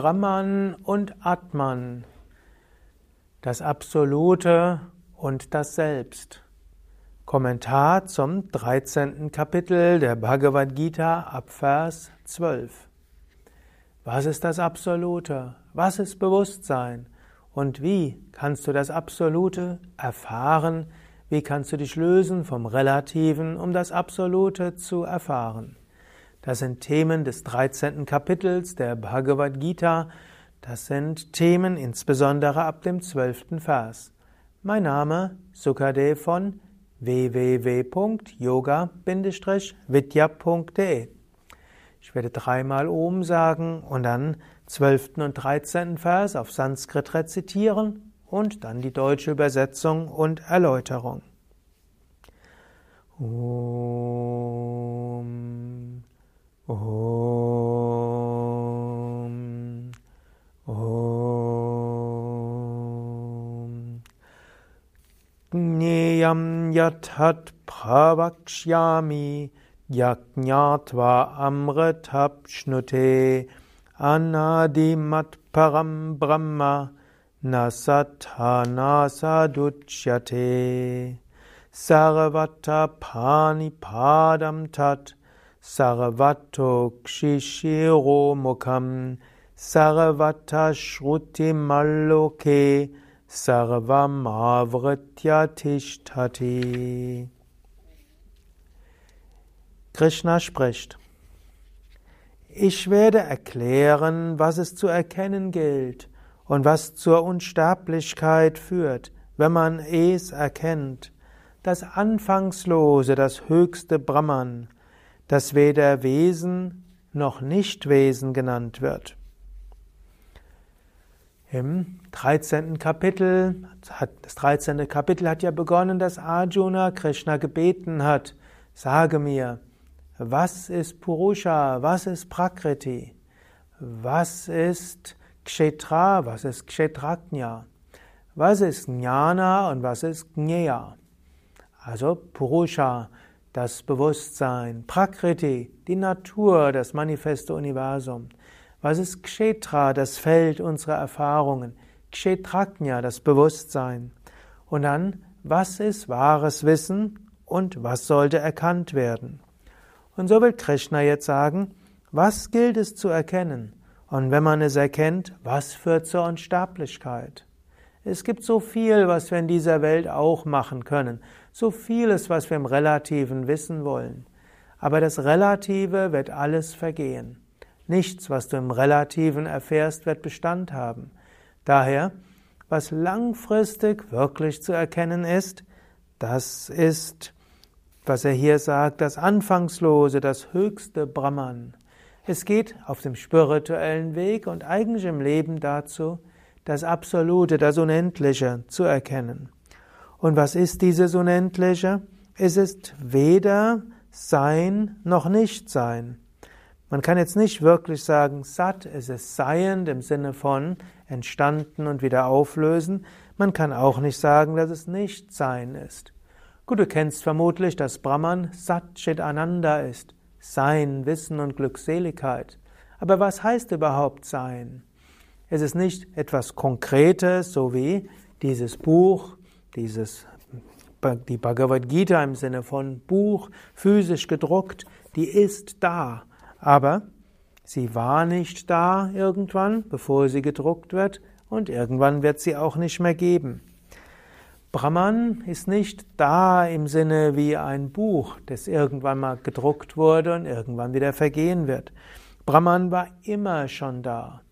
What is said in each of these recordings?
Brahman und Atman, das Absolute und das Selbst. Kommentar zum 13. Kapitel der Bhagavad Gita ab Vers 12. Was ist das Absolute? Was ist Bewusstsein? Und wie kannst du das Absolute erfahren? Wie kannst du dich lösen vom Relativen, um das Absolute zu erfahren? Das sind Themen des 13. Kapitels der Bhagavad Gita. Das sind Themen insbesondere ab dem 12. Vers. Mein Name Sukadev von www.yoga-vidya.de Ich werde dreimal Om sagen und dann 12. und 13. Vers auf Sanskrit rezitieren und dann die deutsche Übersetzung und Erläuterung. Om, Om, Om. Jneyam yathat pravakshyami yajnatva amritapshnute anadimat param brahma nasatana saduchyate sarvata panipadam tat sarvato kshishiro mukham sarvata shruti malloke sarvam tishtati. Krishna spricht ich werde erklären, was es zu erkennen gilt und was zur Unsterblichkeit führt, wenn man es erkennt, das Anfangslose, das höchste Brahman, das weder Wesen noch Nichtwesen genannt wird. Im 13. Kapitel, das 13. Kapitel hat ja begonnen, dass Arjuna Krishna gebeten hat, sage mir, was ist Purusha? Was ist Prakriti? Was ist Kshetra? Was ist Kshetraknya? Was ist Jnana und was ist Jnaya? Also Purusha, das Bewusstsein, Prakriti, die Natur, das manifeste Universum. Was ist Kshetra, das Feld unserer Erfahrungen? Kshetraknya, das Bewusstsein. Und dann, was ist wahres Wissen und was sollte erkannt werden? Und so will Krishna jetzt sagen, was gilt es zu erkennen? Und wenn man es erkennt, was führt zur Unsterblichkeit? Es gibt so viel, was wir in dieser Welt auch machen können, so vieles, was wir im Relativen wissen wollen. Aber das Relative wird alles vergehen. Nichts, was du im Relativen erfährst, wird Bestand haben. Daher, was langfristig wirklich zu erkennen ist, das ist was er hier sagt, das Anfangslose, das höchste Brahman. Es geht auf dem spirituellen Weg und eigentlich im Leben dazu, das Absolute, das Unendliche zu erkennen. Und was ist dieses Unendliche? Es ist weder Sein noch Nichtsein. Man kann jetzt nicht wirklich sagen, Sat, es ist Seiend im Sinne von entstanden und wieder auflösen. Man kann auch nicht sagen, dass es Nichtsein ist. Gut, du kennst vermutlich, dass Brahman Satchit Ananda ist, Sein, Wissen und Glückseligkeit. Aber was heißt überhaupt Sein? Es ist nicht etwas Konkretes, so wie dieses Buch, dieses, die Bhagavad Gita im Sinne von Buch, physisch gedruckt, die ist da. Aber sie war nicht da irgendwann, bevor sie gedruckt wird, und irgendwann wird sie auch nicht mehr geben. Brahman ist nicht da im Sinne wie ein Buch, das irgendwann mal gedruckt wurde und irgendwann wieder vergehen wird. Brahman war immer schon da.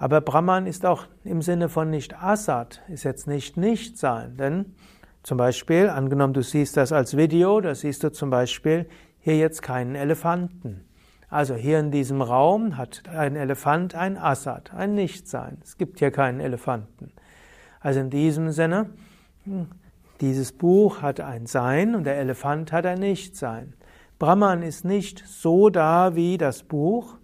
Aber Brahman ist auch im Sinne von nicht Asat, ist jetzt nicht Nichtsein. Denn zum Beispiel, angenommen du siehst das als Video, da siehst du zum Beispiel hier jetzt keinen Elefanten. Also hier in diesem Raum hat ein Elefant ein Asat, ein Nichtsein. Es gibt hier keinen Elefanten. Also in diesem Sinne, dieses Buch hat ein Sein und der Elefant hat ein Nichtsein. Brahman ist nicht so da wie das Buch,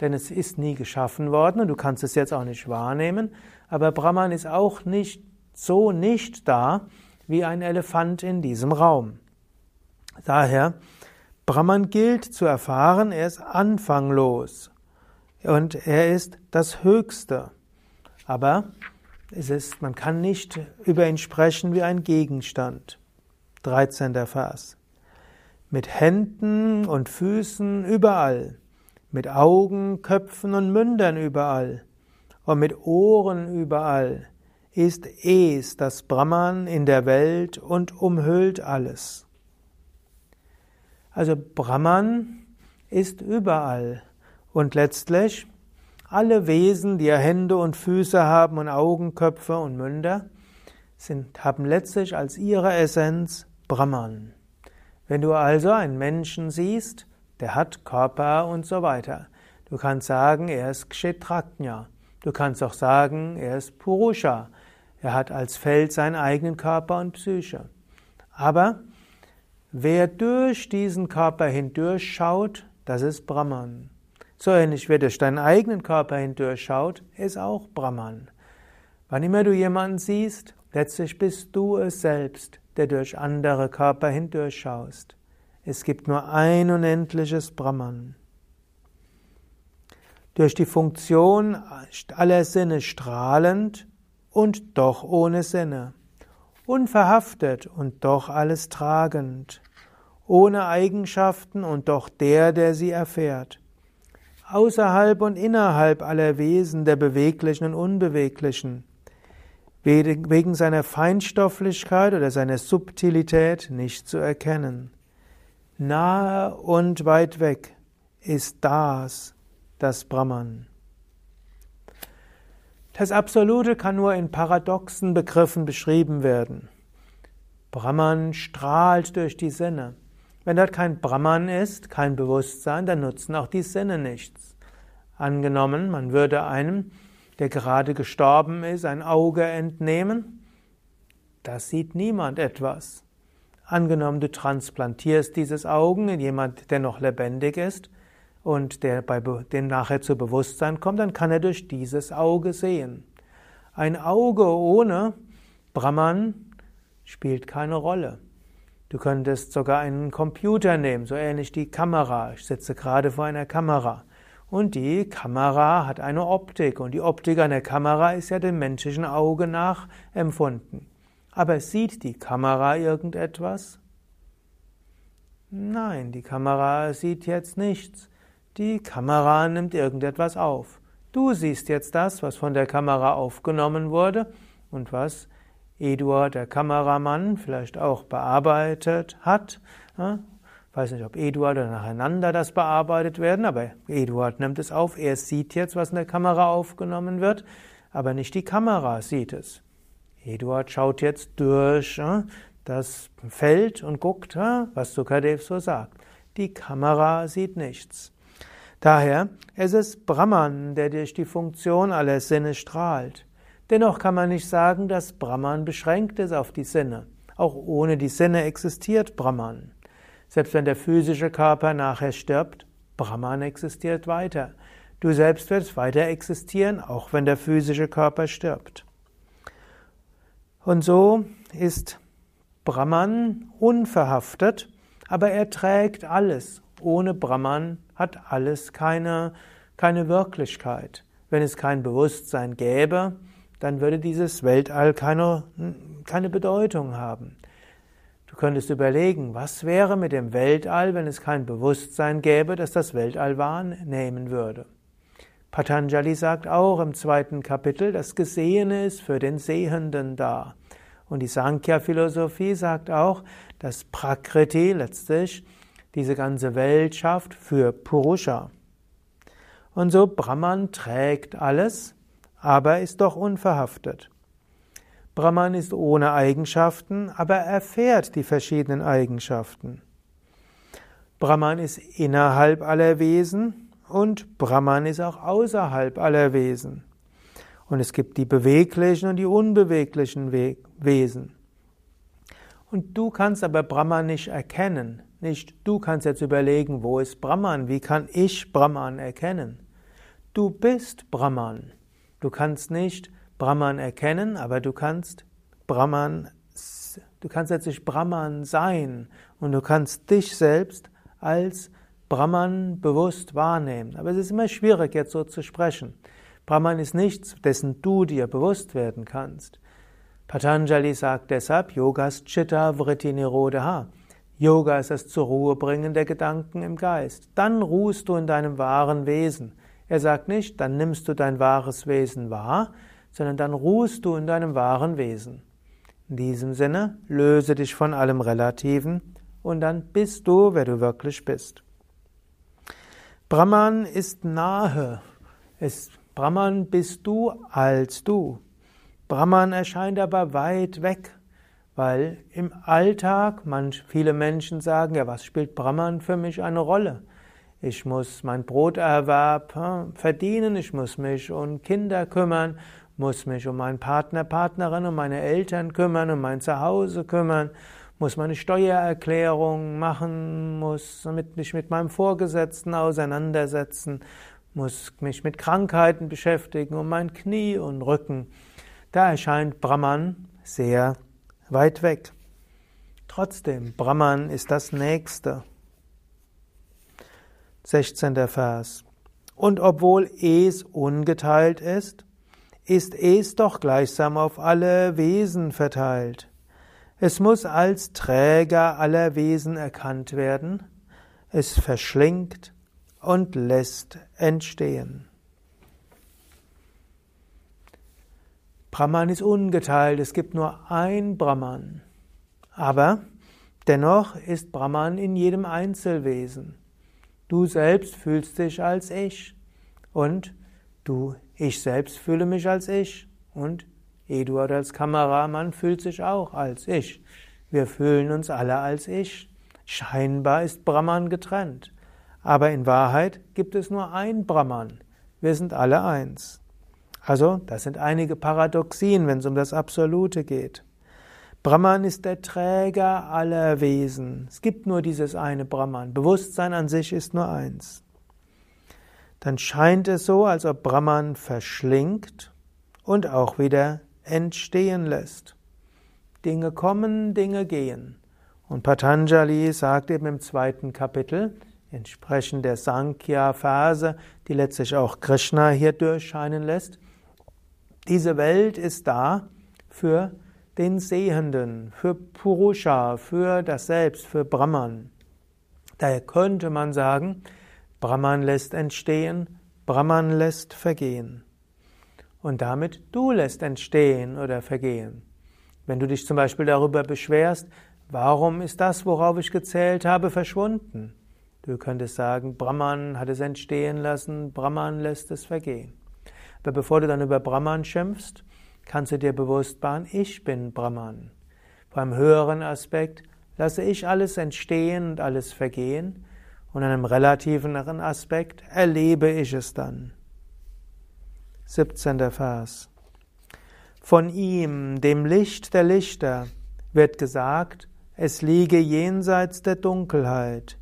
denn es ist nie geschaffen worden und du kannst es jetzt auch nicht wahrnehmen, aber Brahman ist auch nicht so nicht da wie ein Elefant in diesem Raum. Daher, Brahman gilt zu erfahren, er ist anfanglos. und er ist das Höchste. Aber es ist, man kann nicht über ihn sprechen wie ein Gegenstand. 13. Vers. Mit Händen und Füßen überall, mit Augen, Köpfen und Mündern überall und mit Ohren überall ist Es, das Brahman in der Welt und umhüllt alles. Also Brahman ist überall und letztlich alle Wesen, die ja Hände und Füße haben und Augen, Köpfe und Münder, sind, haben letztlich als ihre Essenz Brahman. Wenn du also einen Menschen siehst, der hat Körper und so weiter, du kannst sagen, er ist Kshetrajna. Du kannst auch sagen, er ist Purusha. Er hat als Feld seinen eigenen Körper und Psyche. Aber wer durch diesen Körper hindurchschaut, das ist Brahman. So ähnlich, wer durch deinen eigenen Körper hindurchschaut, ist auch Brahman. Wann immer du jemanden siehst, letztlich bist du es selbst, der durch andere Körper hindurchschaust. Es gibt nur ein unendliches Brahman. Durch die Funktion aller Sinne strahlend und doch ohne Sinne, unverhaftet und doch alles tragend, ohne Eigenschaften und doch der, der sie erfährt, außerhalb und innerhalb aller Wesen der beweglichen und unbeweglichen, wegen seiner Feinstofflichkeit oder seiner Subtilität nicht zu erkennen. Nahe und weit weg ist das, das Brahman. Das Absolute kann nur in paradoxen Begriffen beschrieben werden. Brahman strahlt durch die Sinne. Wenn dort kein Brahman ist, kein Bewusstsein, dann nutzen auch die Sinne nichts. Angenommen, man würde einem, der gerade gestorben ist, ein Auge entnehmen, da sieht niemand etwas. Angenommen, du transplantierst dieses Augen in jemand, der noch lebendig ist, und der bei dem nachher zu Bewusstsein kommt, dann kann er durch dieses Auge sehen. Ein Auge ohne Brahman spielt keine Rolle. Du könntest sogar einen Computer nehmen, so ähnlich die Kamera. Ich sitze gerade vor einer Kamera. Und die Kamera hat eine Optik und die Optik einer Kamera ist ja dem menschlichen Auge nachempfunden. Aber sieht die Kamera irgendetwas? Nein, die Kamera sieht jetzt nichts. Die Kamera nimmt irgendetwas auf. Du siehst jetzt das, was von der Kamera aufgenommen wurde und was Eduard, der Kameramann, vielleicht auch bearbeitet hat. Ich weiß nicht, ob Eduard oder nacheinander das bearbeitet werden, aber Eduard nimmt es auf. Er sieht jetzt, was in der Kamera aufgenommen wird, aber nicht die Kamera sieht es. Eduard schaut jetzt durch das Feld und guckt, was Sukadev so sagt. Die Kamera sieht nichts. Daher es ist Brahman, der durch die Funktion aller Sinne strahlt. Dennoch kann man nicht sagen, dass Brahman beschränkt ist auf die Sinne. Auch ohne die Sinne existiert Brahman. Selbst wenn der physische Körper nachher stirbt, Brahman existiert weiter. Du selbst wirst weiter existieren, auch wenn der physische Körper stirbt. Und so ist Brahman unverhaftet, aber er trägt alles. Ohne Brahman hat alles keine, keine Wirklichkeit. Wenn es kein Bewusstsein gäbe, dann würde dieses Weltall keine, keine Bedeutung haben. Du könntest überlegen, was wäre mit dem Weltall, wenn es kein Bewusstsein gäbe, das das Weltall wahrnehmen würde. Patanjali sagt auch im zweiten Kapitel, das Gesehene ist für den Sehenden da. Und die Sankhya-Philosophie sagt auch, dass Prakriti letztlich diese ganze Welt schafft für Purusha. Und so Brahman trägt alles, aber ist doch unverhaftet. Brahman ist ohne Eigenschaften, aber erfährt die verschiedenen Eigenschaften. Brahman ist innerhalb aller Wesen und Brahman ist auch außerhalb aller Wesen. Und es gibt die beweglichen und die unbeweglichen Wesen. Und du kannst aber Brahman nicht erkennen, nicht du kannst jetzt überlegen, wo ist Brahman? Wie kann ich Brahman erkennen? Du bist Brahman. Du kannst nicht Brahman erkennen, aber du kannst Brahman, du kannst letztlich Brahman sein und du kannst dich selbst als Brahman bewusst wahrnehmen. Aber es ist immer schwierig, jetzt so zu sprechen. Brahman ist nichts, dessen du dir bewusst werden kannst. Patanjali sagt deshalb, Yogas Chitta Vritti Nirodha. Yoga ist das zur Ruhe bringen der Gedanken im Geist. Dann ruhst du in deinem wahren Wesen. Er sagt nicht, dann nimmst du dein wahres Wesen wahr, sondern dann ruhst du in deinem wahren Wesen. In diesem Sinne, löse dich von allem Relativen und dann bist du, wer du wirklich bist. Brahman ist nahe. Es, Brahman bist du als du. Brahman erscheint aber weit weg. Weil im Alltag manch, viele Menschen sagen, ja, was spielt Brahman für mich eine Rolle? Ich muss mein Broterwerb hm, verdienen, ich muss mich um Kinder kümmern, muss mich um meinen Partner, Partnerin, um meine Eltern kümmern, um mein Zuhause kümmern, muss meine Steuererklärung machen, muss mich mit meinem Vorgesetzten auseinandersetzen, muss mich mit Krankheiten beschäftigen, um mein Knie und Rücken. Da erscheint Brahman sehr weit weg. Trotzdem, Brahman ist das Nächste. 16. Vers. Und obwohl Es ungeteilt ist, ist Es doch gleichsam auf alle Wesen verteilt. Es muss als Träger aller Wesen erkannt werden, es verschlingt und lässt entstehen. Brahman ist ungeteilt, es gibt nur ein Brahman. Aber dennoch ist Brahman in jedem Einzelwesen. Du selbst fühlst dich als ich und du, ich selbst fühle mich als ich und Eduard als Kameramann fühlt sich auch als ich. Wir fühlen uns alle als ich. Scheinbar ist Brahman getrennt. Aber in Wahrheit gibt es nur ein Brahman. Wir sind alle eins. Also, das sind einige Paradoxien, wenn es um das Absolute geht. Brahman ist der Träger aller Wesen. Es gibt nur dieses eine Brahman. Bewusstsein an sich ist nur eins. Dann scheint es so, als ob Brahman verschlingt und auch wieder entstehen lässt. Dinge kommen, Dinge gehen. Und Patanjali sagt eben im zweiten Kapitel, entsprechend der Sankhya-Phase, die letztlich auch Krishna hier durchscheinen lässt, diese Welt ist da für den Sehenden, für Purusha, für das Selbst, für Brahman. Daher könnte man sagen, Brahman lässt entstehen, Brahman lässt vergehen. Und damit du lässt entstehen oder vergehen. Wenn du dich zum Beispiel darüber beschwerst, warum ist das, worauf ich gezählt habe, verschwunden? Du könntest sagen, Brahman hat es entstehen lassen, Brahman lässt es vergehen. Aber bevor du dann über Brahman schimpfst, kannst du dir bewusst machen, ich bin Brahman. Beim höheren Aspekt lasse ich alles entstehen und alles vergehen und in einem relativeren Aspekt erlebe ich es dann. 17. Vers. Von ihm, dem Licht der Lichter, wird gesagt, es liege jenseits der Dunkelheit.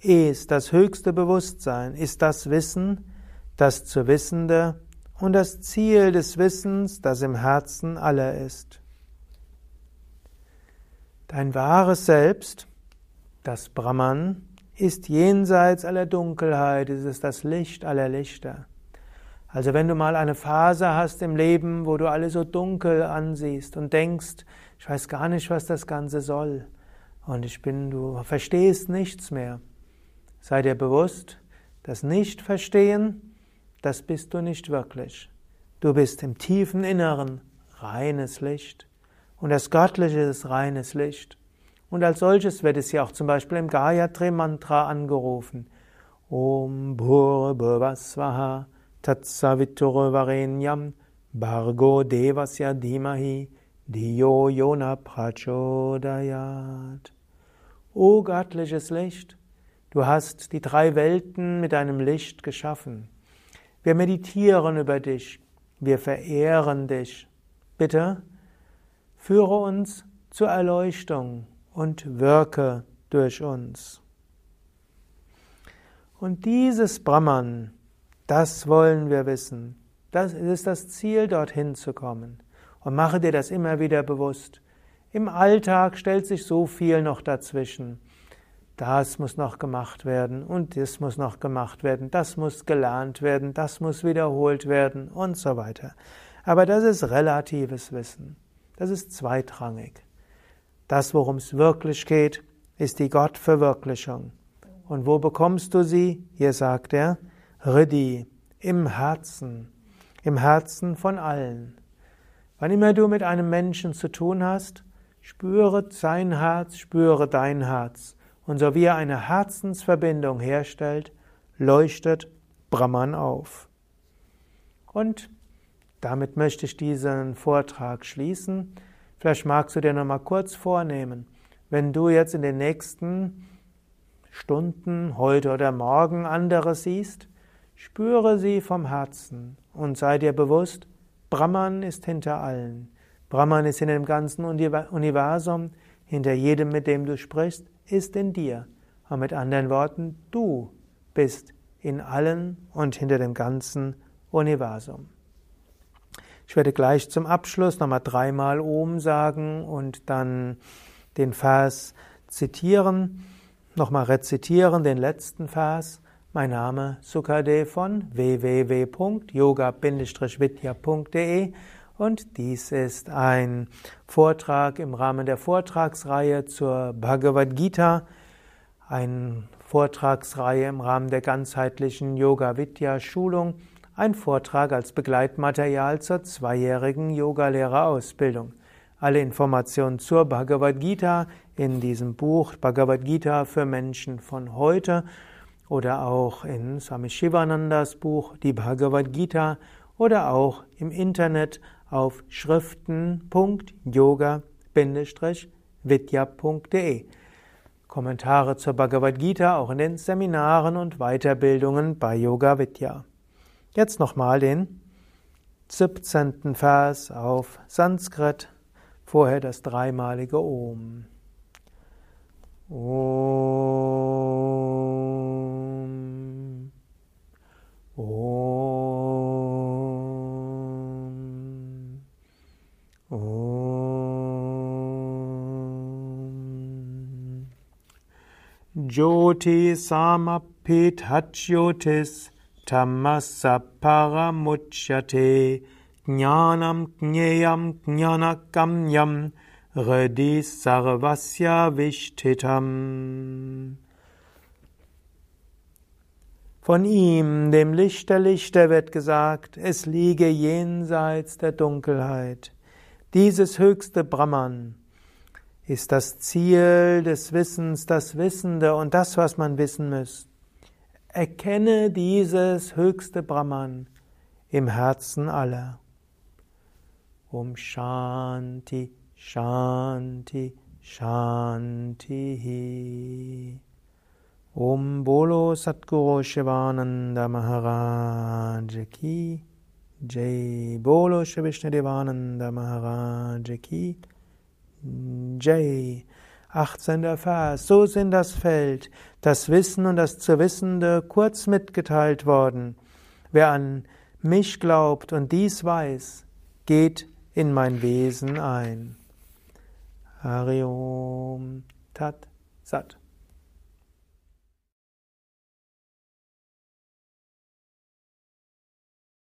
Es, das höchste Bewusstsein, ist das Wissen, das zu Wissende und das Ziel des Wissens, das im Herzen aller ist. Dein wahres Selbst, das Brahman, ist jenseits aller Dunkelheit, es ist das Licht aller Lichter. Also wenn du mal eine Phase hast im Leben, wo du alle so dunkel ansiehst und denkst, ich weiß gar nicht, was das Ganze soll und ich bin, du verstehst nichts mehr, sei dir bewusst, das Nicht-Verstehen das bist du nicht wirklich. Du bist im tiefen Inneren reines Licht. Und das Göttliche ist reines Licht. Und als solches wird es ja auch zum Beispiel im Gayatri Mantra angerufen. Om Bhurbhuvasvaha Tatsaviturvarenyam Bargo Devasya Dimahi Diyo Yona Prachodayat. O göttliches Licht, du hast die drei Welten mit deinem Licht geschaffen. Wir meditieren über dich. Wir verehren dich. Bitte führe uns zur Erleuchtung und wirke durch uns. Und dieses Brahman, das wollen wir wissen. Das ist das Ziel, dorthin zu kommen. Und mache dir das immer wieder bewusst. Im Alltag stellt sich so viel noch dazwischen. das muss noch gemacht werden und das muss noch gemacht werden, das muss gelernt werden, das muss wiederholt werden und so weiter. Aber das ist relatives Wissen. Das ist zweitrangig. Das, worum es wirklich geht, ist die Gottverwirklichung. Und wo bekommst du sie? Hier sagt er, Riddhi, im Herzen, im Herzen von allen. Wann immer du mit einem Menschen zu tun hast, spüre sein Herz, spüre dein Herz. Und so wie er eine Herzensverbindung herstellt, leuchtet Brahman auf. Und damit möchte ich diesen Vortrag schließen. Vielleicht magst du dir noch mal kurz vornehmen, wenn du jetzt in den nächsten Stunden, heute oder morgen andere siehst, spüre sie vom Herzen und sei dir bewusst, Brahman ist hinter allen. Brahman ist in dem ganzen Universum, hinter jedem, mit dem du sprichst, ist in dir. Und mit anderen Worten, du bist in allen und hinter dem ganzen Universum. Ich werde gleich zum Abschluss nochmal dreimal Om sagen und dann den Vers zitieren, nochmal rezitieren, den letzten Vers. Mein Name Sukadev von www.yoga-vidya.de und dies ist ein Vortrag im Rahmen der Vortragsreihe zur Bhagavad Gita, eine Vortragsreihe im Rahmen der ganzheitlichen Yoga Vidya Schulung ein Vortrag als Begleitmaterial zur zweijährigen Yogalehrerausbildung. Alle Informationen zur Bhagavad Gita in diesem Buch Bhagavad Gita für Menschen von heute oder auch in Swami Shivanandas Buch Die Bhagavad Gita oder auch im Internet auf schriften.yoga-vidya.de. Kommentare zur Bhagavad Gita auch in den Seminaren und Weiterbildungen bei Yoga Vidya. Jetzt nochmal den 17. Vers auf Sanskrit, vorher das dreimalige Om. Om. Om. Om. Jyoti samapit hatyotis Tamasa paramuchyate jnanam jneyam jnanakamyam redi sarvasya vishtitam. Von ihm, dem Licht der Lichter, wird gesagt, es liege jenseits der Dunkelheit. Dieses höchste Brahman ist das Ziel des Wissens, das Wissende und das, was man wissen muss. Erkenne dieses höchste Brahman im Herzen aller. Um Shanti, Shanti, Shanti. Om Bolo Satguru Shivananda Maharaj Ki Jai Bolo Shri Devananda Maharaj Ki Jai 18. Vers. So sind das Feld, das Wissen und das zu Wissende kurz mitgeteilt worden. Wer an mich glaubt und dies weiß, geht in mein Wesen ein. Hariom Tat Sat.